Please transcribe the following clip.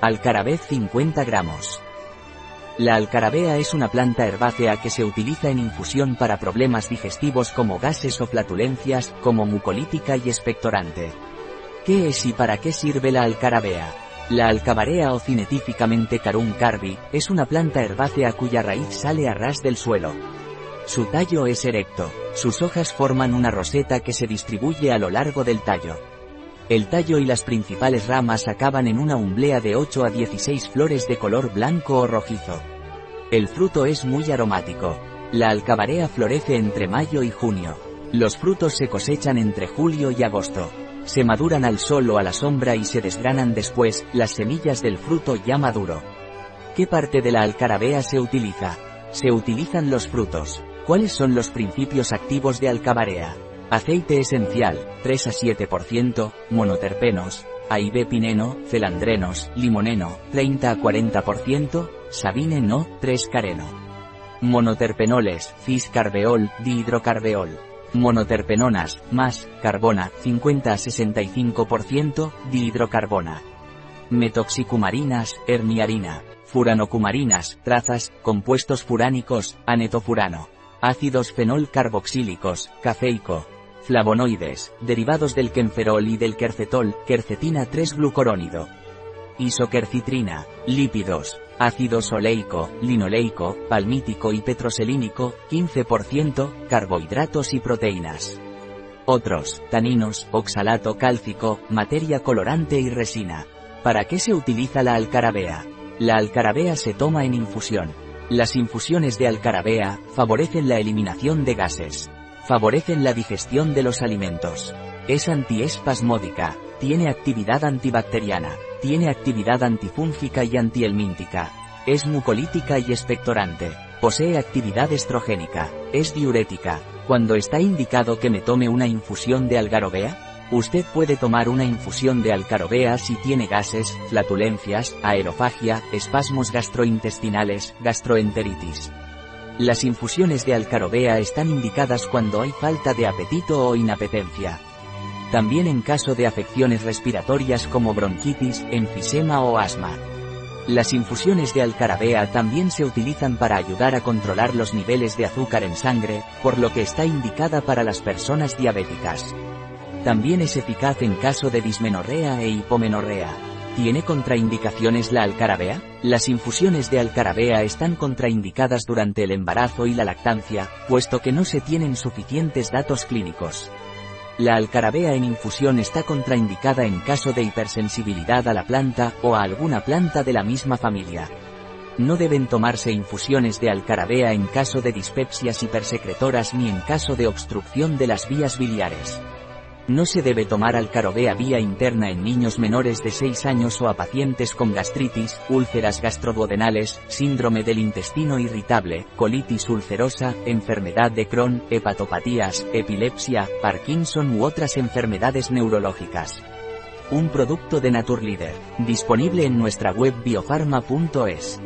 Alcarabez 50 gramos. La alcarabea es una planta herbácea que se utiliza en infusión para problemas digestivos como gases o flatulencias, como mucolítica y expectorante. ¿Qué es y para qué sirve la alcarabea? La alcabarea o cinetíficamente carum carvi, es una planta herbácea cuya raíz sale a ras del suelo. Su tallo es erecto, sus hojas forman una roseta que se distribuye a lo largo del tallo. El tallo y las principales ramas acaban en una umblea de 8 a 16 flores de color blanco o rojizo. El fruto es muy aromático. La alcabarea florece entre mayo y junio. Los frutos se cosechan entre julio y agosto. Se maduran al sol o a la sombra y se desgranan después, las semillas del fruto ya maduro. ¿Qué parte de la alcarabea se utiliza? Se utilizan los frutos. ¿Cuáles son los principios activos de alcabarea? Aceite esencial, 3 a 7%, monoterpenos, A y B pineno, celandrenos, limoneno, 30 a 40%, sabine no, 3 careno. Monoterpenoles, cis-carbeol, dihidrocarbeol. Monoterpenonas, más, carbona, 50 a 65%, dihidrocarbona. Metoxicumarinas, herniarina. Furanocumarinas, trazas, compuestos furánicos, anetofurano. Ácidos fenol carboxílicos, cafeico. Flavonoides, derivados del quenferol y del quercetol, quercetina 3-glucorónido. Isoquercitrina, lípidos, ácido oleico, linoleico, palmítico y petroselínico, 15%, carbohidratos y proteínas. Otros, taninos, oxalato cálcico, materia colorante y resina. ¿Para qué se utiliza la alcarabea? La alcarabea se toma en infusión. Las infusiones de alcarabea favorecen la eliminación de gases. Favorecen la digestión de los alimentos. Es antiespasmódica. Tiene actividad antibacteriana. Tiene actividad antifúngica y antihelmíntica. Es mucolítica y expectorante. Posee actividad estrogénica. Es diurética. Cuando está indicado que me tome una infusión de algarobea, Usted puede tomar una infusión de alcarobea si tiene gases, flatulencias, aerofagia, espasmos gastrointestinales, gastroenteritis. Las infusiones de alcarobea están indicadas cuando hay falta de apetito o inapetencia. También en caso de afecciones respiratorias como bronquitis, enfisema o asma. Las infusiones de alcarabea también se utilizan para ayudar a controlar los niveles de azúcar en sangre, por lo que está indicada para las personas diabéticas. También es eficaz en caso de dismenorrea e hipomenorrea. ¿Tiene contraindicaciones la alcarabea? Las infusiones de alcarabea están contraindicadas durante el embarazo y la lactancia, puesto que no se tienen suficientes datos clínicos. La alcarabea en infusión está contraindicada en caso de hipersensibilidad a la planta o a alguna planta de la misma familia. No deben tomarse infusiones de alcarabea en caso de dispepsias hipersecretoras ni en caso de obstrucción de las vías biliares. No se debe tomar alcarobea vía interna en niños menores de 6 años o a pacientes con gastritis, úlceras gastroduodenales, síndrome del intestino irritable, colitis ulcerosa, enfermedad de Crohn, hepatopatías, epilepsia, Parkinson u otras enfermedades neurológicas. Un producto de Naturleader, disponible en nuestra web biofarma.es.